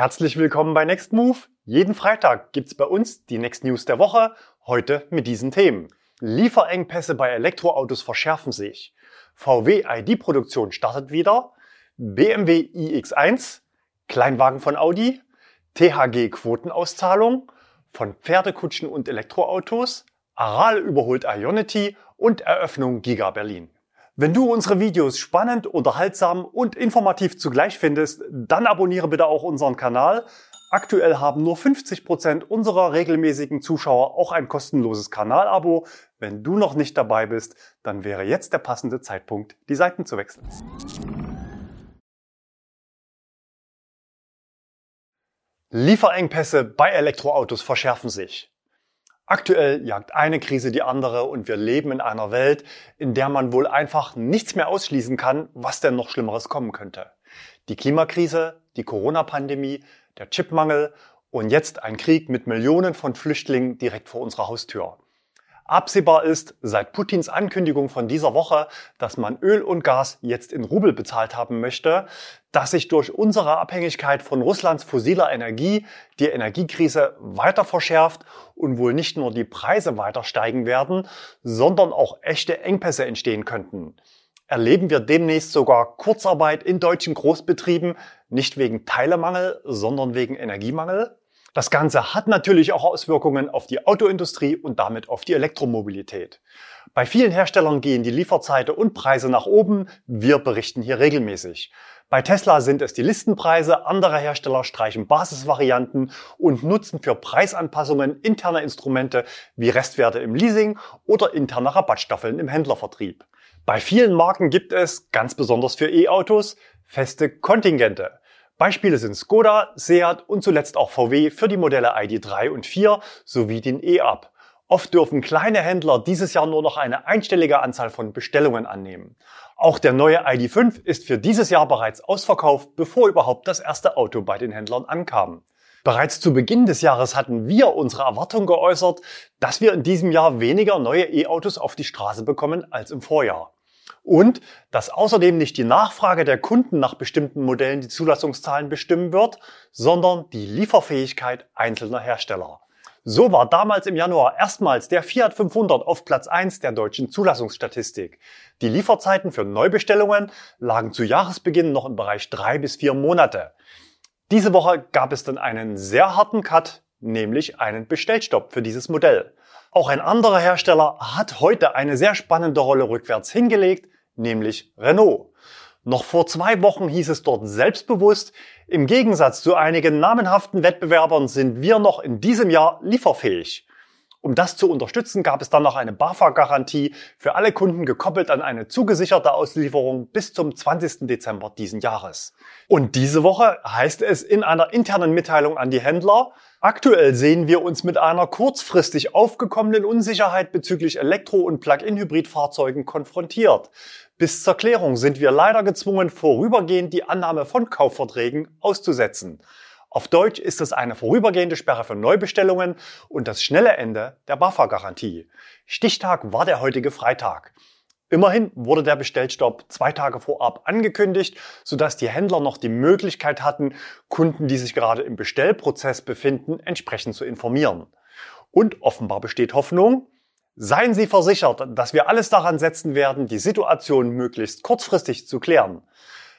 Herzlich willkommen bei Next Move. Jeden Freitag gibt's bei uns die Next News der Woche, heute mit diesen Themen. Lieferengpässe bei Elektroautos verschärfen sich. VW ID-Produktion startet wieder. BMW iX1, Kleinwagen von Audi, THG-Quotenauszahlung, von Pferdekutschen und Elektroautos, Aral überholt Ionity und Eröffnung Giga Berlin. Wenn du unsere Videos spannend, unterhaltsam und informativ zugleich findest, dann abonniere bitte auch unseren Kanal. Aktuell haben nur 50 Prozent unserer regelmäßigen Zuschauer auch ein kostenloses Kanalabo. Wenn du noch nicht dabei bist, dann wäre jetzt der passende Zeitpunkt, die Seiten zu wechseln. Lieferengpässe bei Elektroautos verschärfen sich. Aktuell jagt eine Krise die andere und wir leben in einer Welt, in der man wohl einfach nichts mehr ausschließen kann, was denn noch Schlimmeres kommen könnte. Die Klimakrise, die Corona-Pandemie, der Chipmangel und jetzt ein Krieg mit Millionen von Flüchtlingen direkt vor unserer Haustür. Absehbar ist seit Putins Ankündigung von dieser Woche, dass man Öl und Gas jetzt in Rubel bezahlt haben möchte, dass sich durch unsere Abhängigkeit von Russlands fossiler Energie die Energiekrise weiter verschärft und wohl nicht nur die Preise weiter steigen werden, sondern auch echte Engpässe entstehen könnten. Erleben wir demnächst sogar Kurzarbeit in deutschen Großbetrieben, nicht wegen Teilemangel, sondern wegen Energiemangel? Das Ganze hat natürlich auch Auswirkungen auf die Autoindustrie und damit auf die Elektromobilität. Bei vielen Herstellern gehen die Lieferzeiten und Preise nach oben. Wir berichten hier regelmäßig. Bei Tesla sind es die Listenpreise, andere Hersteller streichen Basisvarianten und nutzen für Preisanpassungen interne Instrumente wie Restwerte im Leasing oder interne Rabattstaffeln im Händlervertrieb. Bei vielen Marken gibt es, ganz besonders für E-Autos, feste Kontingente. Beispiele sind Skoda, Seat und zuletzt auch VW für die Modelle ID3 und 4 sowie den E-Up. Oft dürfen kleine Händler dieses Jahr nur noch eine einstellige Anzahl von Bestellungen annehmen. Auch der neue ID5 ist für dieses Jahr bereits ausverkauft, bevor überhaupt das erste Auto bei den Händlern ankam. Bereits zu Beginn des Jahres hatten wir unsere Erwartung geäußert, dass wir in diesem Jahr weniger neue E-Autos auf die Straße bekommen als im Vorjahr und dass außerdem nicht die Nachfrage der Kunden nach bestimmten Modellen die Zulassungszahlen bestimmen wird, sondern die Lieferfähigkeit einzelner Hersteller. So war damals im Januar erstmals der Fiat 500 auf Platz 1 der deutschen Zulassungsstatistik. Die Lieferzeiten für Neubestellungen lagen zu Jahresbeginn noch im Bereich drei bis vier Monate. Diese Woche gab es dann einen sehr harten Cut, nämlich einen Bestellstopp für dieses Modell. Auch ein anderer Hersteller hat heute eine sehr spannende Rolle rückwärts hingelegt, nämlich Renault. Noch vor zwei Wochen hieß es dort selbstbewusst, im Gegensatz zu einigen namenhaften Wettbewerbern sind wir noch in diesem Jahr lieferfähig. Um das zu unterstützen, gab es dann noch eine BAFA-Garantie für alle Kunden gekoppelt an eine zugesicherte Auslieferung bis zum 20. Dezember diesen Jahres. Und diese Woche heißt es in einer internen Mitteilung an die Händler, Aktuell sehen wir uns mit einer kurzfristig aufgekommenen Unsicherheit bezüglich Elektro- und Plug-in-Hybrid-Fahrzeugen konfrontiert. Bis zur Klärung sind wir leider gezwungen, vorübergehend die Annahme von Kaufverträgen auszusetzen. Auf Deutsch ist es eine vorübergehende Sperre für Neubestellungen und das schnelle Ende der BAFA-Garantie. Stichtag war der heutige Freitag. Immerhin wurde der Bestellstopp zwei Tage vorab angekündigt, sodass die Händler noch die Möglichkeit hatten, Kunden, die sich gerade im Bestellprozess befinden, entsprechend zu informieren. Und offenbar besteht Hoffnung. Seien Sie versichert, dass wir alles daran setzen werden, die Situation möglichst kurzfristig zu klären.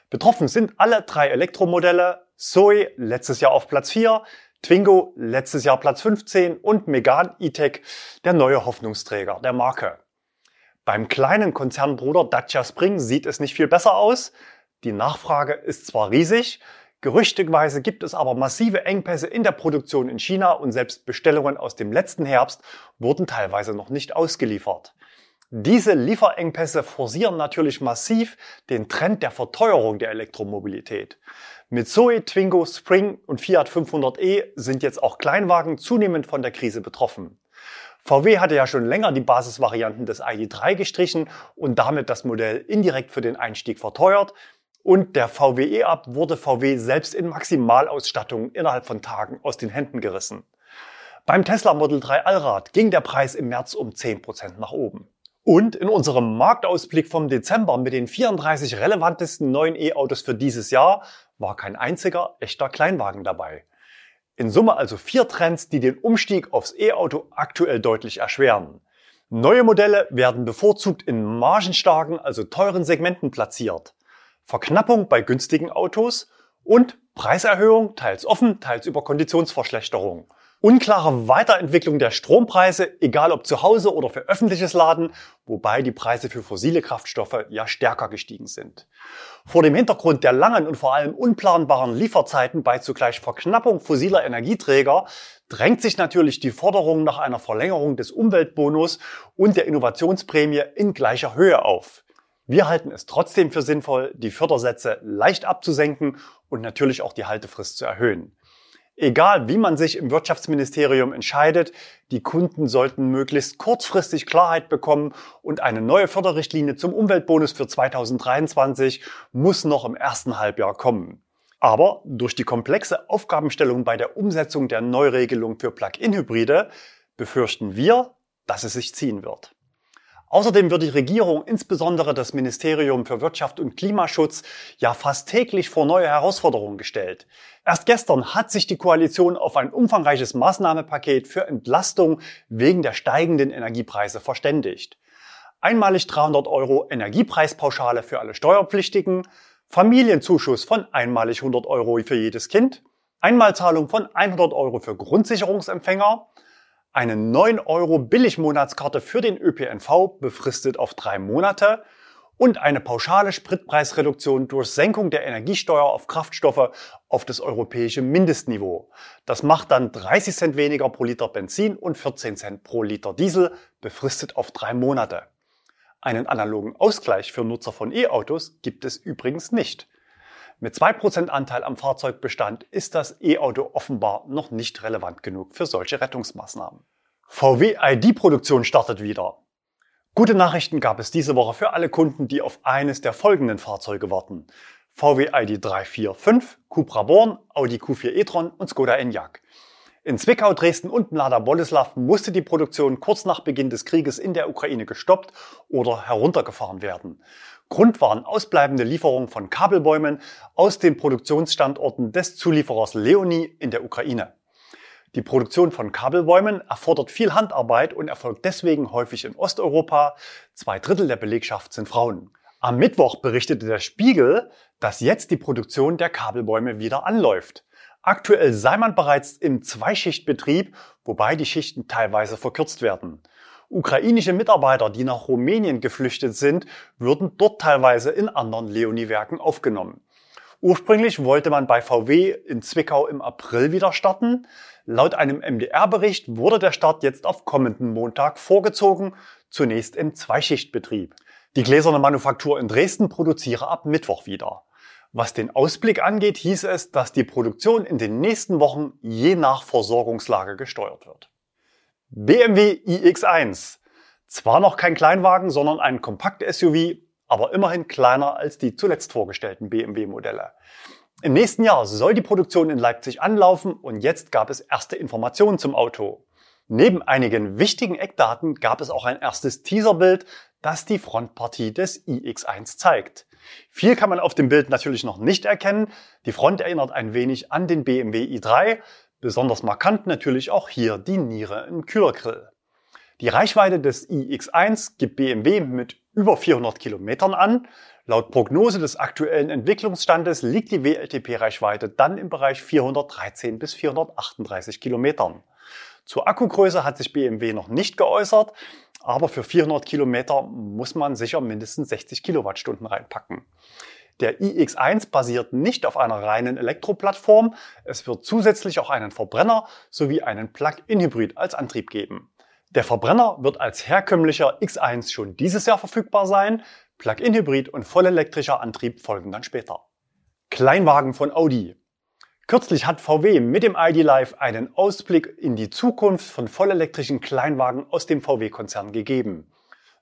Betroffen sind alle drei Elektromodelle, Zoe letztes Jahr auf Platz 4, Twingo letztes Jahr Platz 15 und Megan E-Tech, der neue Hoffnungsträger der Marke. Beim kleinen Konzernbruder Dacia Spring sieht es nicht viel besser aus. Die Nachfrage ist zwar riesig, gerüchteweise gibt es aber massive Engpässe in der Produktion in China und selbst Bestellungen aus dem letzten Herbst wurden teilweise noch nicht ausgeliefert. Diese Lieferengpässe forcieren natürlich massiv den Trend der Verteuerung der Elektromobilität. Mit Zoe, Twingo, Spring und Fiat 500e sind jetzt auch Kleinwagen zunehmend von der Krise betroffen. VW hatte ja schon länger die Basisvarianten des ID3 gestrichen und damit das Modell indirekt für den Einstieg verteuert. Und der VW E-Up wurde VW selbst in Maximalausstattung innerhalb von Tagen aus den Händen gerissen. Beim Tesla Model 3 Allrad ging der Preis im März um 10% nach oben. Und in unserem Marktausblick vom Dezember mit den 34 relevantesten neuen E-Autos für dieses Jahr war kein einziger echter Kleinwagen dabei. In Summe also vier Trends, die den Umstieg aufs E-Auto aktuell deutlich erschweren. Neue Modelle werden bevorzugt in margenstarken, also teuren Segmenten platziert. Verknappung bei günstigen Autos und Preiserhöhung, teils offen, teils über Konditionsverschlechterung. Unklare Weiterentwicklung der Strompreise, egal ob zu Hause oder für öffentliches Laden, wobei die Preise für fossile Kraftstoffe ja stärker gestiegen sind. Vor dem Hintergrund der langen und vor allem unplanbaren Lieferzeiten bei zugleich Verknappung fossiler Energieträger drängt sich natürlich die Forderung nach einer Verlängerung des Umweltbonus und der Innovationsprämie in gleicher Höhe auf. Wir halten es trotzdem für sinnvoll, die Fördersätze leicht abzusenken und natürlich auch die Haltefrist zu erhöhen. Egal, wie man sich im Wirtschaftsministerium entscheidet, die Kunden sollten möglichst kurzfristig Klarheit bekommen und eine neue Förderrichtlinie zum Umweltbonus für 2023 muss noch im ersten Halbjahr kommen. Aber durch die komplexe Aufgabenstellung bei der Umsetzung der Neuregelung für Plug-in-Hybride befürchten wir, dass es sich ziehen wird. Außerdem wird die Regierung, insbesondere das Ministerium für Wirtschaft und Klimaschutz, ja fast täglich vor neue Herausforderungen gestellt. Erst gestern hat sich die Koalition auf ein umfangreiches Maßnahmepaket für Entlastung wegen der steigenden Energiepreise verständigt. Einmalig 300 Euro Energiepreispauschale für alle Steuerpflichtigen, Familienzuschuss von einmalig 100 Euro für jedes Kind, Einmalzahlung von 100 Euro für Grundsicherungsempfänger, eine 9 Euro Billigmonatskarte für den ÖPNV befristet auf drei Monate und eine pauschale Spritpreisreduktion durch Senkung der Energiesteuer auf Kraftstoffe auf das europäische Mindestniveau. Das macht dann 30 Cent weniger pro Liter Benzin und 14 Cent pro Liter Diesel, befristet auf drei Monate. Einen analogen Ausgleich für Nutzer von E-Autos gibt es übrigens nicht. Mit 2% Anteil am Fahrzeugbestand ist das E-Auto offenbar noch nicht relevant genug für solche Rettungsmaßnahmen. VW ID-Produktion startet wieder. Gute Nachrichten gab es diese Woche für alle Kunden, die auf eines der folgenden Fahrzeuge warten. VW ID 345, Cupra Born, Audi Q4 e-tron und Skoda Enyaq. In Zwickau, Dresden und Mlada Boleslav musste die Produktion kurz nach Beginn des Krieges in der Ukraine gestoppt oder heruntergefahren werden. Grund waren ausbleibende Lieferungen von Kabelbäumen aus den Produktionsstandorten des Zulieferers Leonie in der Ukraine. Die Produktion von Kabelbäumen erfordert viel Handarbeit und erfolgt deswegen häufig in Osteuropa. Zwei Drittel der Belegschaft sind Frauen. Am Mittwoch berichtete der Spiegel, dass jetzt die Produktion der Kabelbäume wieder anläuft. Aktuell sei man bereits im Zweischichtbetrieb, wobei die Schichten teilweise verkürzt werden. Ukrainische Mitarbeiter, die nach Rumänien geflüchtet sind, würden dort teilweise in anderen Leonie-Werken aufgenommen. Ursprünglich wollte man bei VW in Zwickau im April wieder starten. Laut einem MDR-Bericht wurde der Start jetzt auf kommenden Montag vorgezogen, zunächst im Zweischichtbetrieb. Die gläserne Manufaktur in Dresden produziere ab Mittwoch wieder. Was den Ausblick angeht, hieß es, dass die Produktion in den nächsten Wochen je nach Versorgungslage gesteuert wird. BMW iX1. Zwar noch kein Kleinwagen, sondern ein Kompakt-SUV, aber immerhin kleiner als die zuletzt vorgestellten BMW-Modelle. Im nächsten Jahr soll die Produktion in Leipzig anlaufen und jetzt gab es erste Informationen zum Auto. Neben einigen wichtigen Eckdaten gab es auch ein erstes Teaserbild, das die Frontpartie des iX1 zeigt. Viel kann man auf dem Bild natürlich noch nicht erkennen. Die Front erinnert ein wenig an den BMW i3, Besonders markant natürlich auch hier die Niere im Kühlergrill. Die Reichweite des iX1 gibt BMW mit über 400 Kilometern an. Laut Prognose des aktuellen Entwicklungsstandes liegt die WLTP-Reichweite dann im Bereich 413 bis 438 Kilometern. Zur Akkugröße hat sich BMW noch nicht geäußert, aber für 400 Kilometer muss man sicher mindestens 60 Kilowattstunden reinpacken. Der iX1 basiert nicht auf einer reinen Elektroplattform. Es wird zusätzlich auch einen Verbrenner sowie einen Plug-in-Hybrid als Antrieb geben. Der Verbrenner wird als herkömmlicher X1 schon dieses Jahr verfügbar sein. Plug-in-Hybrid und vollelektrischer Antrieb folgen dann später. Kleinwagen von Audi. Kürzlich hat VW mit dem ID Live einen Ausblick in die Zukunft von vollelektrischen Kleinwagen aus dem VW-Konzern gegeben.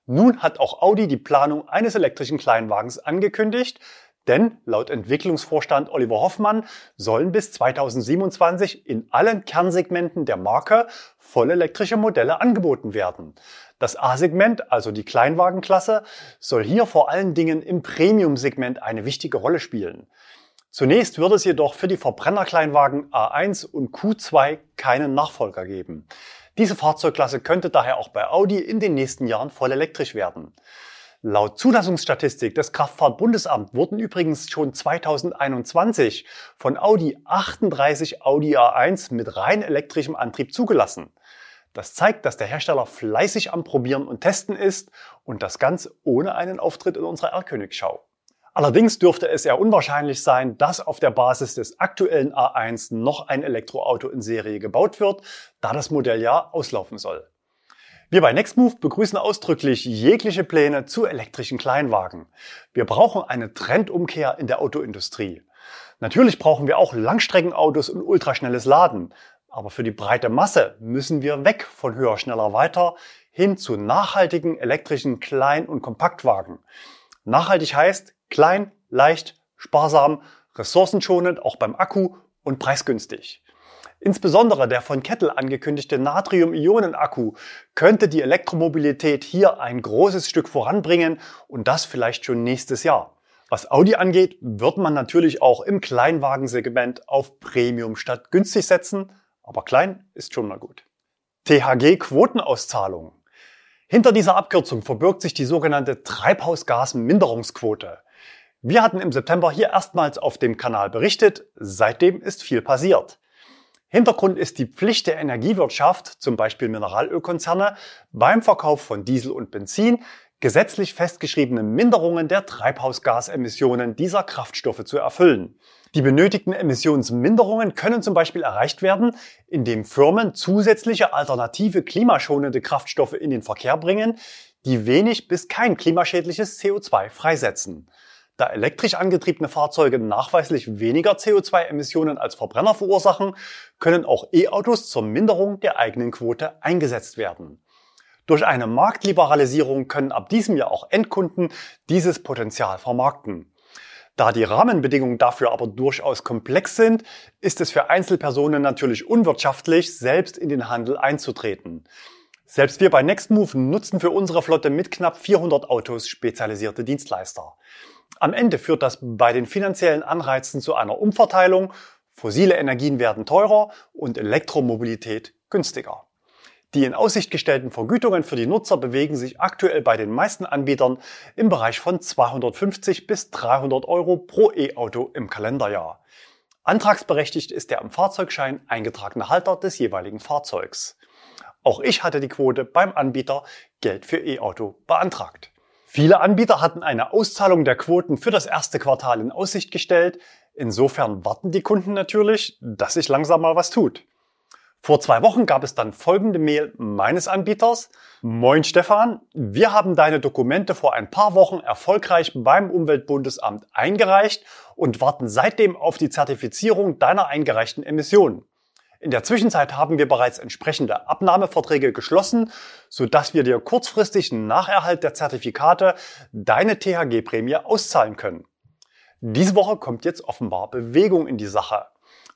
Nun hat auch Audi die Planung eines elektrischen Kleinwagens angekündigt, denn laut Entwicklungsvorstand Oliver Hoffmann sollen bis 2027 in allen Kernsegmenten der Marke vollelektrische Modelle angeboten werden. Das A-Segment, also die Kleinwagenklasse, soll hier vor allen Dingen im Premium-Segment eine wichtige Rolle spielen. Zunächst wird es jedoch für die Verbrennerkleinwagen A1 und Q2 keinen Nachfolger geben. Diese Fahrzeugklasse könnte daher auch bei Audi in den nächsten Jahren voll elektrisch werden. Laut Zulassungsstatistik des Kraftfahrtbundesamt wurden übrigens schon 2021 von Audi 38 Audi A1 mit rein elektrischem Antrieb zugelassen. Das zeigt, dass der Hersteller fleißig am Probieren und Testen ist und das Ganze ohne einen Auftritt in unserer R-Königschau. Allerdings dürfte es eher unwahrscheinlich sein, dass auf der Basis des aktuellen A1 noch ein Elektroauto in Serie gebaut wird, da das Modelljahr auslaufen soll. Wir bei Nextmove begrüßen ausdrücklich jegliche Pläne zu elektrischen Kleinwagen. Wir brauchen eine Trendumkehr in der Autoindustrie. Natürlich brauchen wir auch Langstreckenautos und ultraschnelles Laden. Aber für die breite Masse müssen wir weg von höher, schneller, weiter hin zu nachhaltigen elektrischen Klein- und Kompaktwagen. Nachhaltig heißt klein, leicht, sparsam, ressourcenschonend, auch beim Akku und preisgünstig. Insbesondere der von Kettle angekündigte Natrium-Ionen-Akku könnte die Elektromobilität hier ein großes Stück voranbringen und das vielleicht schon nächstes Jahr. Was Audi angeht, wird man natürlich auch im Kleinwagensegment auf Premium statt günstig setzen, aber klein ist schon mal gut. THG-Quotenauszahlung. Hinter dieser Abkürzung verbirgt sich die sogenannte Treibhausgasminderungsquote. Wir hatten im September hier erstmals auf dem Kanal berichtet, seitdem ist viel passiert. Hintergrund ist die Pflicht der Energiewirtschaft, zum Beispiel Mineralölkonzerne, beim Verkauf von Diesel und Benzin gesetzlich festgeschriebene Minderungen der Treibhausgasemissionen dieser Kraftstoffe zu erfüllen. Die benötigten Emissionsminderungen können zum Beispiel erreicht werden, indem Firmen zusätzliche alternative klimaschonende Kraftstoffe in den Verkehr bringen, die wenig bis kein klimaschädliches CO2 freisetzen. Da elektrisch angetriebene Fahrzeuge nachweislich weniger CO2-Emissionen als Verbrenner verursachen, können auch E-Autos zur Minderung der eigenen Quote eingesetzt werden. Durch eine Marktliberalisierung können ab diesem Jahr auch Endkunden dieses Potenzial vermarkten. Da die Rahmenbedingungen dafür aber durchaus komplex sind, ist es für Einzelpersonen natürlich unwirtschaftlich, selbst in den Handel einzutreten. Selbst wir bei Nextmove nutzen für unsere Flotte mit knapp 400 Autos spezialisierte Dienstleister. Am Ende führt das bei den finanziellen Anreizen zu einer Umverteilung, fossile Energien werden teurer und Elektromobilität günstiger. Die in Aussicht gestellten Vergütungen für die Nutzer bewegen sich aktuell bei den meisten Anbietern im Bereich von 250 bis 300 Euro pro E-Auto im Kalenderjahr. Antragsberechtigt ist der am Fahrzeugschein eingetragene Halter des jeweiligen Fahrzeugs. Auch ich hatte die Quote beim Anbieter Geld für E-Auto beantragt. Viele Anbieter hatten eine Auszahlung der Quoten für das erste Quartal in Aussicht gestellt. Insofern warten die Kunden natürlich, dass sich langsam mal was tut. Vor zwei Wochen gab es dann folgende Mail meines Anbieters. Moin Stefan, wir haben deine Dokumente vor ein paar Wochen erfolgreich beim Umweltbundesamt eingereicht und warten seitdem auf die Zertifizierung deiner eingereichten Emissionen. In der Zwischenzeit haben wir bereits entsprechende Abnahmeverträge geschlossen, sodass wir dir kurzfristig nach Erhalt der Zertifikate deine THG-Prämie auszahlen können. Diese Woche kommt jetzt offenbar Bewegung in die Sache.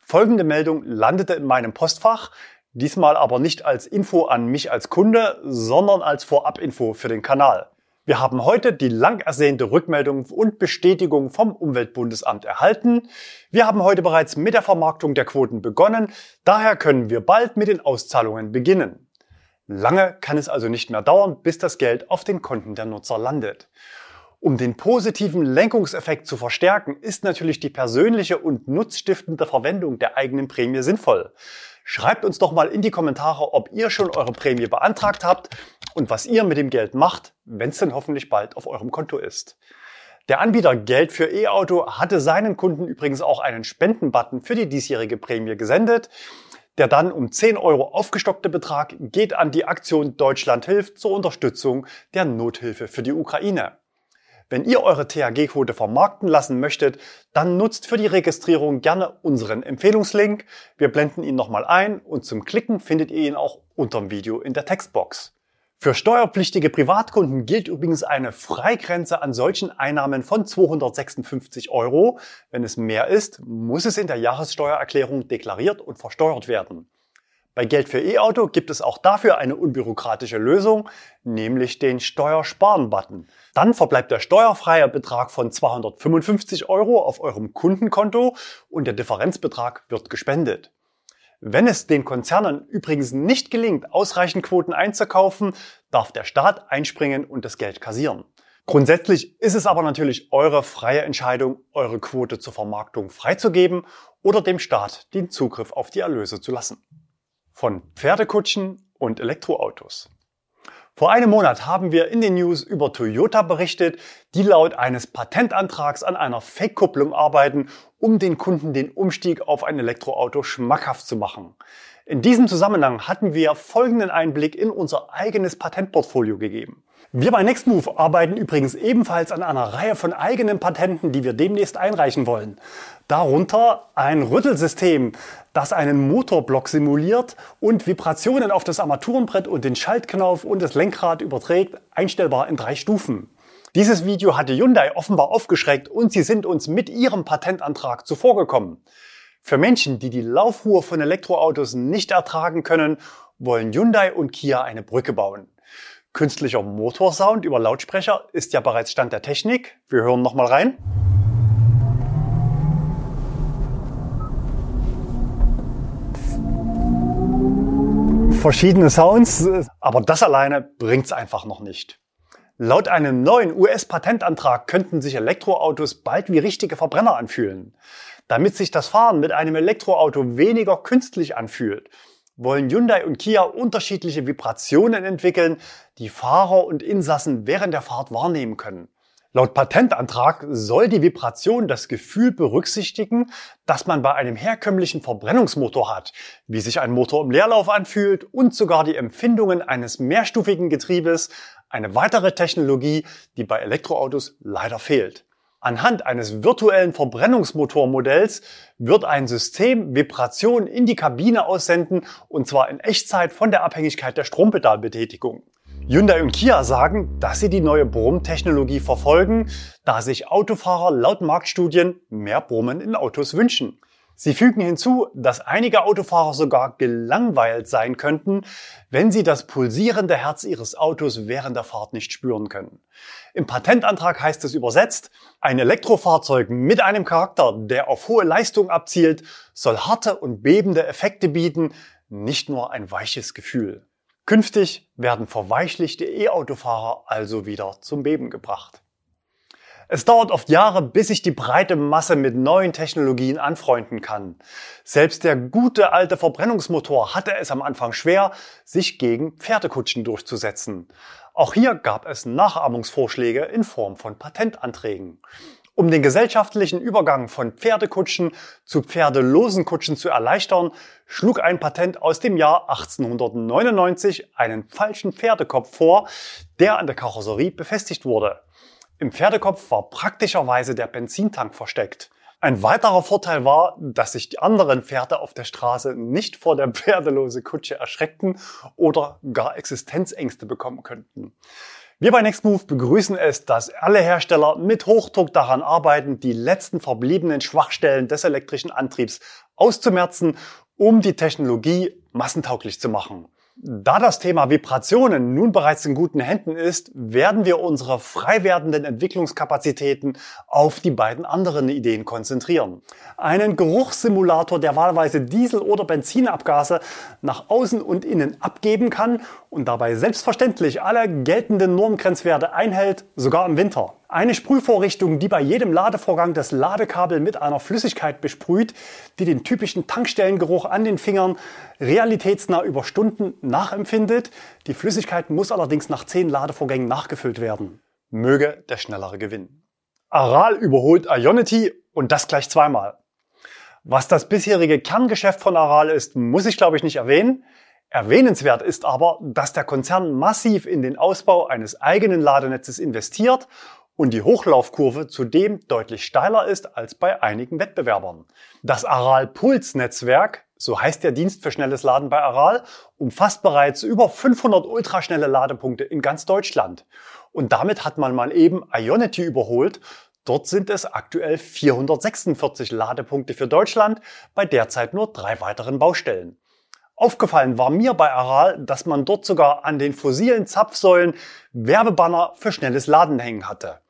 Folgende Meldung landete in meinem Postfach, diesmal aber nicht als Info an mich als Kunde, sondern als Vorabinfo für den Kanal. Wir haben heute die lang ersehnte Rückmeldung und Bestätigung vom Umweltbundesamt erhalten. Wir haben heute bereits mit der Vermarktung der Quoten begonnen, daher können wir bald mit den Auszahlungen beginnen. Lange kann es also nicht mehr dauern, bis das Geld auf den Konten der Nutzer landet. Um den positiven Lenkungseffekt zu verstärken, ist natürlich die persönliche und nutzstiftende Verwendung der eigenen Prämie sinnvoll. Schreibt uns doch mal in die Kommentare, ob ihr schon eure Prämie beantragt habt und was ihr mit dem Geld macht, wenn es denn hoffentlich bald auf eurem Konto ist. Der Anbieter Geld für E-Auto hatte seinen Kunden übrigens auch einen Spendenbutton für die diesjährige Prämie gesendet. Der dann um 10 Euro aufgestockte Betrag geht an die Aktion Deutschland hilft zur Unterstützung der Nothilfe für die Ukraine. Wenn ihr eure THG-Quote vermarkten lassen möchtet, dann nutzt für die Registrierung gerne unseren Empfehlungslink. Wir blenden ihn nochmal ein und zum Klicken findet ihr ihn auch unterm Video in der Textbox. Für steuerpflichtige Privatkunden gilt übrigens eine Freigrenze an solchen Einnahmen von 256 Euro. Wenn es mehr ist, muss es in der Jahressteuererklärung deklariert und versteuert werden. Bei Geld für E-Auto gibt es auch dafür eine unbürokratische Lösung, nämlich den Steuersparen-Button. Dann verbleibt der steuerfreie Betrag von 255 Euro auf eurem Kundenkonto und der Differenzbetrag wird gespendet. Wenn es den Konzernen übrigens nicht gelingt, ausreichend Quoten einzukaufen, darf der Staat einspringen und das Geld kassieren. Grundsätzlich ist es aber natürlich eure freie Entscheidung, eure Quote zur Vermarktung freizugeben oder dem Staat den Zugriff auf die Erlöse zu lassen. Von Pferdekutschen und Elektroautos. Vor einem Monat haben wir in den News über Toyota berichtet, die laut eines Patentantrags an einer Fake-Kupplung arbeiten, um den Kunden den Umstieg auf ein Elektroauto schmackhaft zu machen. In diesem Zusammenhang hatten wir folgenden Einblick in unser eigenes Patentportfolio gegeben. Wir bei Nextmove arbeiten übrigens ebenfalls an einer Reihe von eigenen Patenten, die wir demnächst einreichen wollen. Darunter ein Rüttelsystem, das einen Motorblock simuliert und Vibrationen auf das Armaturenbrett und den Schaltknauf und das Lenkrad überträgt, einstellbar in drei Stufen. Dieses Video hatte Hyundai offenbar aufgeschreckt und sie sind uns mit ihrem Patentantrag zuvorgekommen. Für Menschen, die die Laufruhe von Elektroautos nicht ertragen können, wollen Hyundai und Kia eine Brücke bauen. Künstlicher Motorsound über Lautsprecher ist ja bereits Stand der Technik. Wir hören nochmal rein. Verschiedene Sounds, aber das alleine bringt's einfach noch nicht. Laut einem neuen US-Patentantrag könnten sich Elektroautos bald wie richtige Verbrenner anfühlen. Damit sich das Fahren mit einem Elektroauto weniger künstlich anfühlt, wollen Hyundai und Kia unterschiedliche Vibrationen entwickeln, die Fahrer und Insassen während der Fahrt wahrnehmen können. Laut Patentantrag soll die Vibration das Gefühl berücksichtigen, dass man bei einem herkömmlichen Verbrennungsmotor hat, wie sich ein Motor im Leerlauf anfühlt und sogar die Empfindungen eines mehrstufigen Getriebes, eine weitere Technologie, die bei Elektroautos leider fehlt. Anhand eines virtuellen Verbrennungsmotormodells wird ein System Vibrationen in die Kabine aussenden und zwar in Echtzeit von der Abhängigkeit der Strompedalbetätigung. Hyundai und Kia sagen, dass sie die neue Brummtechnologie verfolgen, da sich Autofahrer laut Marktstudien mehr Brummen in Autos wünschen. Sie fügen hinzu, dass einige Autofahrer sogar gelangweilt sein könnten, wenn sie das pulsierende Herz ihres Autos während der Fahrt nicht spüren können. Im Patentantrag heißt es übersetzt, ein Elektrofahrzeug mit einem Charakter, der auf hohe Leistung abzielt, soll harte und bebende Effekte bieten, nicht nur ein weiches Gefühl. Künftig werden verweichlichte E-Autofahrer also wieder zum Beben gebracht. Es dauert oft Jahre, bis sich die breite Masse mit neuen Technologien anfreunden kann. Selbst der gute alte Verbrennungsmotor hatte es am Anfang schwer, sich gegen Pferdekutschen durchzusetzen. Auch hier gab es Nachahmungsvorschläge in Form von Patentanträgen. Um den gesellschaftlichen Übergang von Pferdekutschen zu pferdelosen Kutschen zu erleichtern, schlug ein Patent aus dem Jahr 1899 einen falschen Pferdekopf vor, der an der Karosserie befestigt wurde. Im Pferdekopf war praktischerweise der Benzintank versteckt. Ein weiterer Vorteil war, dass sich die anderen Pferde auf der Straße nicht vor der pferdelose Kutsche erschreckten oder gar Existenzängste bekommen könnten. Wir bei Nextmove begrüßen es, dass alle Hersteller mit Hochdruck daran arbeiten, die letzten verbliebenen Schwachstellen des elektrischen Antriebs auszumerzen, um die Technologie massentauglich zu machen. Da das Thema Vibrationen nun bereits in guten Händen ist, werden wir unsere frei werdenden Entwicklungskapazitäten auf die beiden anderen Ideen konzentrieren. Einen Geruchssimulator, der wahlweise Diesel- oder Benzinabgase nach außen und innen abgeben kann und dabei selbstverständlich alle geltenden Normgrenzwerte einhält, sogar im Winter. Eine Sprühvorrichtung, die bei jedem Ladevorgang das Ladekabel mit einer Flüssigkeit besprüht, die den typischen Tankstellengeruch an den Fingern realitätsnah über Stunden nachempfindet. Die Flüssigkeit muss allerdings nach zehn Ladevorgängen nachgefüllt werden. Möge der schnellere gewinnen. Aral überholt Ionity und das gleich zweimal. Was das bisherige Kerngeschäft von Aral ist, muss ich glaube ich nicht erwähnen. Erwähnenswert ist aber, dass der Konzern massiv in den Ausbau eines eigenen Ladenetzes investiert und die Hochlaufkurve zudem deutlich steiler ist als bei einigen Wettbewerbern. Das Aral Puls Netzwerk, so heißt der Dienst für schnelles Laden bei Aral, umfasst bereits über 500 ultraschnelle Ladepunkte in ganz Deutschland. Und damit hat man mal eben Ionity überholt. Dort sind es aktuell 446 Ladepunkte für Deutschland bei derzeit nur drei weiteren Baustellen. Aufgefallen war mir bei Aral, dass man dort sogar an den fossilen Zapfsäulen Werbebanner für schnelles Laden hängen hatte.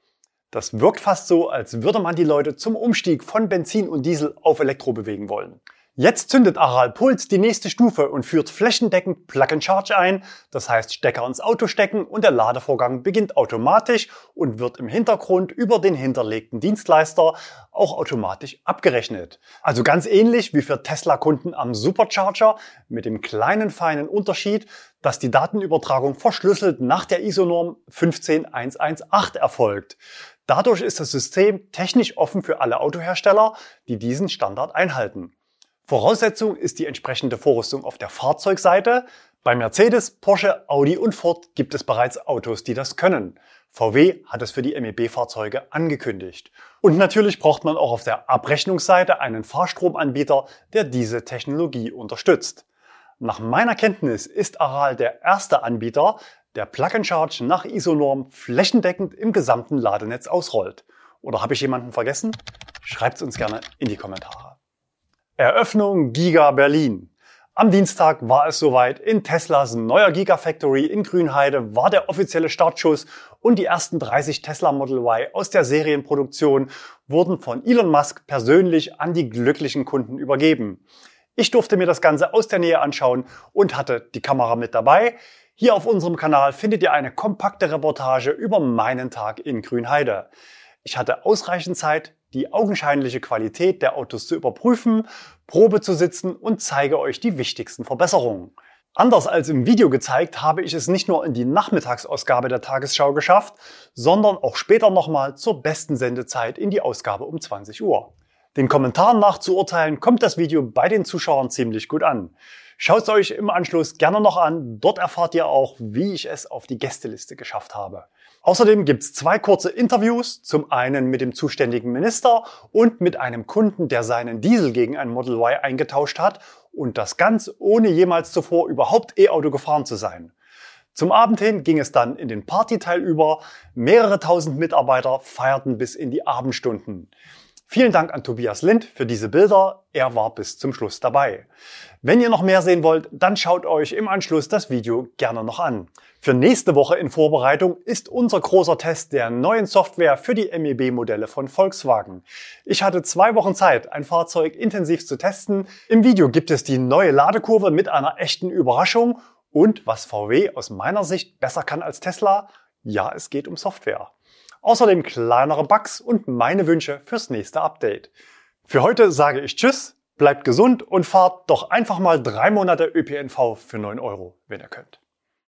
Das wirkt fast so, als würde man die Leute zum Umstieg von Benzin und Diesel auf Elektro bewegen wollen. Jetzt zündet Aral Puls die nächste Stufe und führt flächendeckend Plug and Charge ein, das heißt Stecker ins Auto stecken und der Ladevorgang beginnt automatisch und wird im Hintergrund über den hinterlegten Dienstleister auch automatisch abgerechnet. Also ganz ähnlich wie für Tesla-Kunden am Supercharger mit dem kleinen feinen Unterschied, dass die Datenübertragung verschlüsselt nach der ISO-Norm 15118 erfolgt. Dadurch ist das System technisch offen für alle Autohersteller, die diesen Standard einhalten. Voraussetzung ist die entsprechende Vorrüstung auf der Fahrzeugseite. Bei Mercedes, Porsche, Audi und Ford gibt es bereits Autos, die das können. VW hat es für die MEB-Fahrzeuge angekündigt. Und natürlich braucht man auch auf der Abrechnungsseite einen Fahrstromanbieter, der diese Technologie unterstützt. Nach meiner Kenntnis ist Aral der erste Anbieter, der Plug-and-Charge nach ISO-Norm flächendeckend im gesamten Ladenetz ausrollt. Oder habe ich jemanden vergessen? Schreibt es uns gerne in die Kommentare. Eröffnung Giga Berlin. Am Dienstag war es soweit. In Teslas neuer Gigafactory in Grünheide war der offizielle Startschuss und die ersten 30 Tesla Model Y aus der Serienproduktion wurden von Elon Musk persönlich an die glücklichen Kunden übergeben. Ich durfte mir das Ganze aus der Nähe anschauen und hatte die Kamera mit dabei. Hier auf unserem Kanal findet ihr eine kompakte Reportage über meinen Tag in Grünheide. Ich hatte ausreichend Zeit, die augenscheinliche Qualität der Autos zu überprüfen, Probe zu sitzen und zeige euch die wichtigsten Verbesserungen. Anders als im Video gezeigt, habe ich es nicht nur in die Nachmittagsausgabe der Tagesschau geschafft, sondern auch später nochmal zur besten Sendezeit in die Ausgabe um 20 Uhr. Den Kommentaren nach zu urteilen, kommt das Video bei den Zuschauern ziemlich gut an. Schaut es euch im Anschluss gerne noch an, dort erfahrt ihr auch, wie ich es auf die Gästeliste geschafft habe. Außerdem gibt's zwei kurze Interviews, zum einen mit dem zuständigen Minister und mit einem Kunden, der seinen Diesel gegen ein Model Y eingetauscht hat und das ganz ohne jemals zuvor überhaupt E-Auto gefahren zu sein. Zum Abend hin ging es dann in den Partyteil über. Mehrere tausend Mitarbeiter feierten bis in die Abendstunden. Vielen Dank an Tobias Lind für diese Bilder. Er war bis zum Schluss dabei. Wenn ihr noch mehr sehen wollt, dann schaut euch im Anschluss das Video gerne noch an. Für nächste Woche in Vorbereitung ist unser großer Test der neuen Software für die MEB-Modelle von Volkswagen. Ich hatte zwei Wochen Zeit, ein Fahrzeug intensiv zu testen. Im Video gibt es die neue Ladekurve mit einer echten Überraschung und was VW aus meiner Sicht besser kann als Tesla, ja, es geht um Software. Außerdem kleinere Bugs und meine Wünsche fürs nächste Update. Für heute sage ich Tschüss, bleibt gesund und fahrt doch einfach mal drei Monate ÖPNV für 9 Euro, wenn ihr könnt.